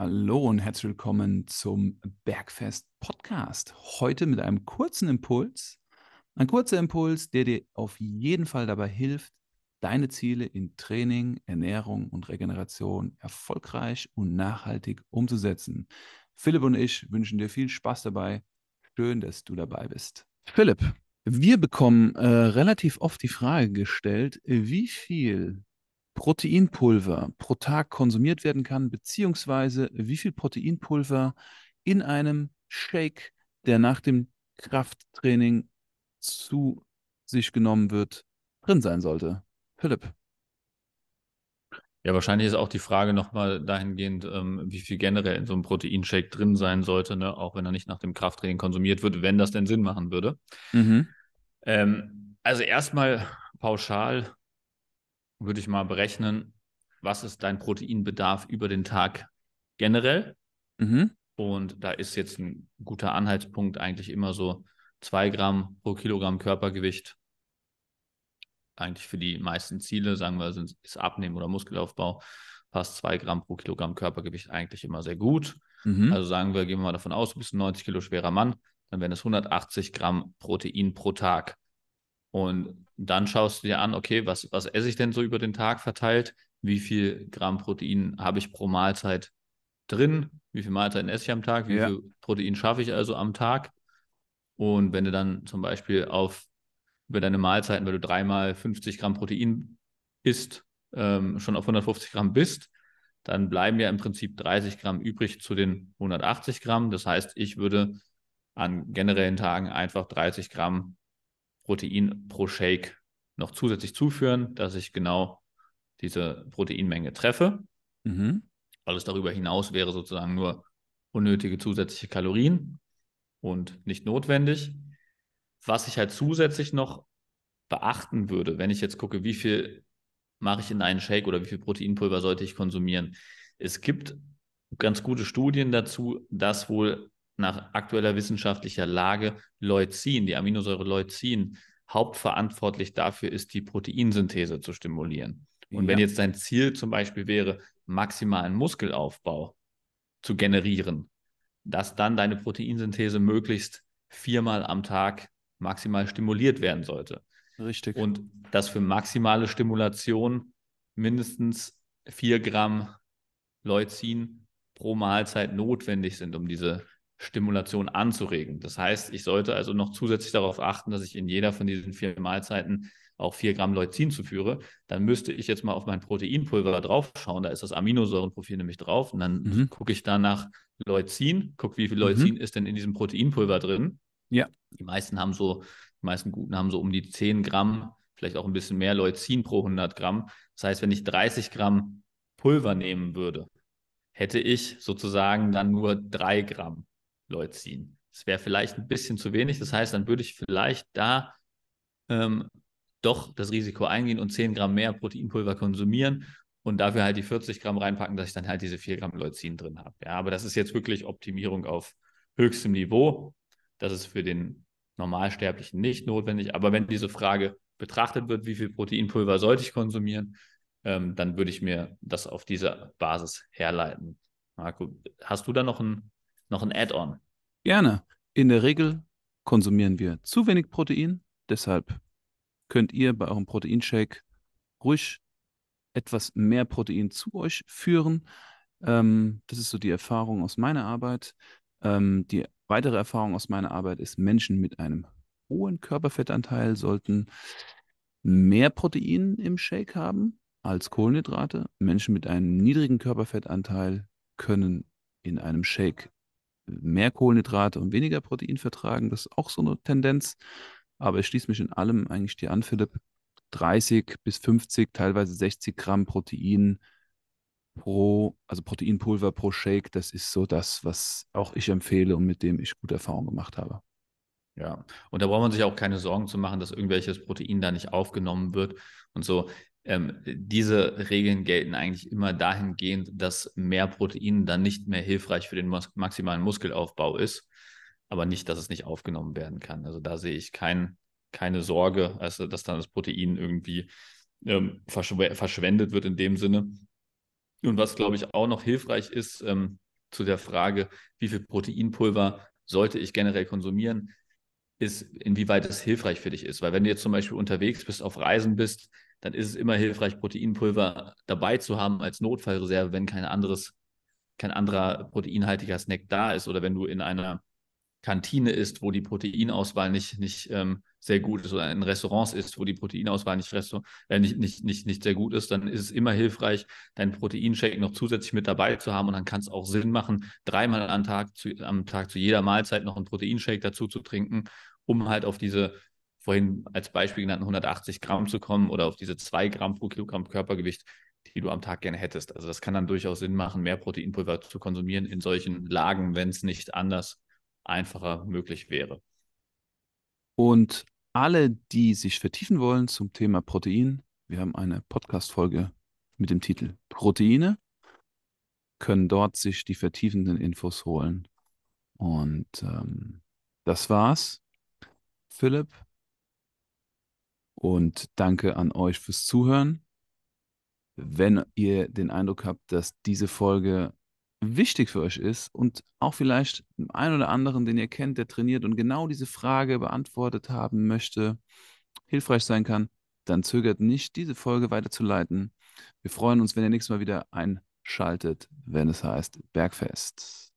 Hallo und herzlich willkommen zum Bergfest Podcast. Heute mit einem kurzen Impuls. Ein kurzer Impuls, der dir auf jeden Fall dabei hilft, deine Ziele in Training, Ernährung und Regeneration erfolgreich und nachhaltig umzusetzen. Philipp und ich wünschen dir viel Spaß dabei. Schön, dass du dabei bist. Philipp, wir bekommen äh, relativ oft die Frage gestellt, wie viel Proteinpulver pro Tag konsumiert werden kann, beziehungsweise wie viel Proteinpulver in einem Shake, der nach dem Krafttraining zu sich genommen wird, drin sein sollte. Philipp. Ja, wahrscheinlich ist auch die Frage nochmal dahingehend, ähm, wie viel generell in so einem Proteinshake drin sein sollte, ne? auch wenn er nicht nach dem Krafttraining konsumiert wird, wenn das denn Sinn machen würde. Mhm. Ähm, also erstmal pauschal würde ich mal berechnen, was ist dein Proteinbedarf über den Tag generell. Mhm. Und da ist jetzt ein guter Anhaltspunkt eigentlich immer so zwei Gramm pro Kilogramm Körpergewicht. Eigentlich für die meisten Ziele, sagen wir, sind, ist Abnehmen oder Muskelaufbau, passt zwei Gramm pro Kilogramm Körpergewicht eigentlich immer sehr gut. Mhm. Also sagen wir, gehen wir mal davon aus, du bist ein 90 Kilo schwerer Mann, dann wären es 180 Gramm Protein pro Tag. Und dann schaust du dir an, okay, was, was esse ich denn so über den Tag verteilt? Wie viel Gramm Protein habe ich pro Mahlzeit drin? Wie viel Mahlzeiten esse ich am Tag? Wie ja. viel Protein schaffe ich also am Tag? Und wenn du dann zum Beispiel auf über deine Mahlzeiten, wenn du dreimal 50 Gramm Protein isst, ähm, schon auf 150 Gramm bist, dann bleiben ja im Prinzip 30 Gramm übrig zu den 180 Gramm. Das heißt, ich würde an generellen Tagen einfach 30 Gramm Protein pro Shake noch zusätzlich zuführen, dass ich genau diese Proteinmenge treffe. Mhm. Alles darüber hinaus wäre sozusagen nur unnötige zusätzliche Kalorien und nicht notwendig. Was ich halt zusätzlich noch beachten würde, wenn ich jetzt gucke, wie viel mache ich in einen Shake oder wie viel Proteinpulver sollte ich konsumieren. Es gibt ganz gute Studien dazu, dass wohl nach aktueller wissenschaftlicher Lage Leucin, die Aminosäure Leucin, hauptverantwortlich dafür ist, die Proteinsynthese zu stimulieren. Und ja. wenn jetzt dein Ziel zum Beispiel wäre, maximalen Muskelaufbau zu generieren, dass dann deine Proteinsynthese möglichst viermal am Tag maximal stimuliert werden sollte. Richtig. Und dass für maximale Stimulation mindestens vier Gramm Leucin pro Mahlzeit notwendig sind, um diese Stimulation anzuregen. Das heißt, ich sollte also noch zusätzlich darauf achten, dass ich in jeder von diesen vier Mahlzeiten auch vier Gramm Leucin zuführe. Dann müsste ich jetzt mal auf mein Proteinpulver draufschauen. Da ist das Aminosäurenprofil nämlich drauf. Und dann mhm. gucke ich da nach Leucin, gucke, wie viel mhm. Leucin mhm. ist denn in diesem Proteinpulver drin. Ja. Die meisten haben so, die meisten Guten haben so um die 10 Gramm, vielleicht auch ein bisschen mehr Leucin pro 100 Gramm. Das heißt, wenn ich 30 Gramm Pulver nehmen würde, hätte ich sozusagen dann nur 3 Gramm Leucin. Das wäre vielleicht ein bisschen zu wenig. Das heißt, dann würde ich vielleicht da ähm, doch das Risiko eingehen und 10 Gramm mehr Proteinpulver konsumieren und dafür halt die 40 Gramm reinpacken, dass ich dann halt diese 4 Gramm Leucin drin habe. Ja, aber das ist jetzt wirklich Optimierung auf höchstem Niveau. Das ist für den Normalsterblichen nicht notwendig. Aber wenn diese Frage betrachtet wird, wie viel Proteinpulver sollte ich konsumieren, ähm, dann würde ich mir das auf dieser Basis herleiten. Marco, hast du da noch ein noch ein Add-on? Gerne. In der Regel konsumieren wir zu wenig Protein. Deshalb könnt ihr bei eurem Proteinshake ruhig etwas mehr Protein zu euch führen. Ähm, das ist so die Erfahrung aus meiner Arbeit. Ähm, die weitere Erfahrung aus meiner Arbeit ist, Menschen mit einem hohen Körperfettanteil sollten mehr Protein im Shake haben als Kohlenhydrate. Menschen mit einem niedrigen Körperfettanteil können in einem Shake mehr Kohlenhydrate und weniger Protein vertragen. Das ist auch so eine Tendenz. Aber ich schließe mich in allem eigentlich dir an, Philipp. 30 bis 50, teilweise 60 Gramm Protein pro, also Proteinpulver pro Shake, das ist so das, was auch ich empfehle und mit dem ich gute Erfahrungen gemacht habe. Ja, und da braucht man sich auch keine Sorgen zu machen, dass irgendwelches Protein da nicht aufgenommen wird und so. Ähm, diese Regeln gelten eigentlich immer dahingehend, dass mehr Protein dann nicht mehr hilfreich für den mus maximalen Muskelaufbau ist, aber nicht, dass es nicht aufgenommen werden kann. Also da sehe ich kein, keine Sorge, also dass dann das Protein irgendwie ähm, verschw verschwendet wird in dem Sinne. Und was, glaube ich, auch noch hilfreich ist, ähm, zu der Frage, wie viel Proteinpulver sollte ich generell konsumieren, ist, inwieweit es hilfreich für dich ist. Weil wenn du jetzt zum Beispiel unterwegs bist, auf Reisen bist, dann ist es immer hilfreich, Proteinpulver dabei zu haben als Notfallreserve, wenn kein anderes, kein anderer proteinhaltiger Snack da ist oder wenn du in einer Kantine ist, wo die Proteinauswahl nicht, nicht ähm, sehr gut ist oder in Restaurants ist, wo die Proteinauswahl nicht, äh, nicht, nicht, nicht, nicht sehr gut ist, dann ist es immer hilfreich, deinen Proteinshake noch zusätzlich mit dabei zu haben und dann kann es auch Sinn machen, dreimal am Tag, zu, am Tag zu jeder Mahlzeit noch einen Proteinshake dazu zu trinken, um halt auf diese vorhin als Beispiel genannten 180 Gramm zu kommen oder auf diese 2 Gramm pro Kilogramm Körpergewicht, die du am Tag gerne hättest. Also das kann dann durchaus Sinn machen, mehr Proteinpulver zu konsumieren in solchen Lagen, wenn es nicht anders einfacher möglich wäre. Und alle, die sich vertiefen wollen zum Thema Protein, wir haben eine Podcast-Folge mit dem Titel Proteine, können dort sich die vertiefenden Infos holen. Und ähm, das war's. Philipp. Und danke an euch fürs Zuhören. Wenn ihr den Eindruck habt, dass diese Folge wichtig für euch ist und auch vielleicht einen oder anderen, den ihr kennt, der trainiert und genau diese Frage beantwortet haben möchte, hilfreich sein kann, dann zögert nicht, diese Folge weiterzuleiten. Wir freuen uns, wenn ihr nächstes Mal wieder einschaltet, wenn es heißt Bergfest.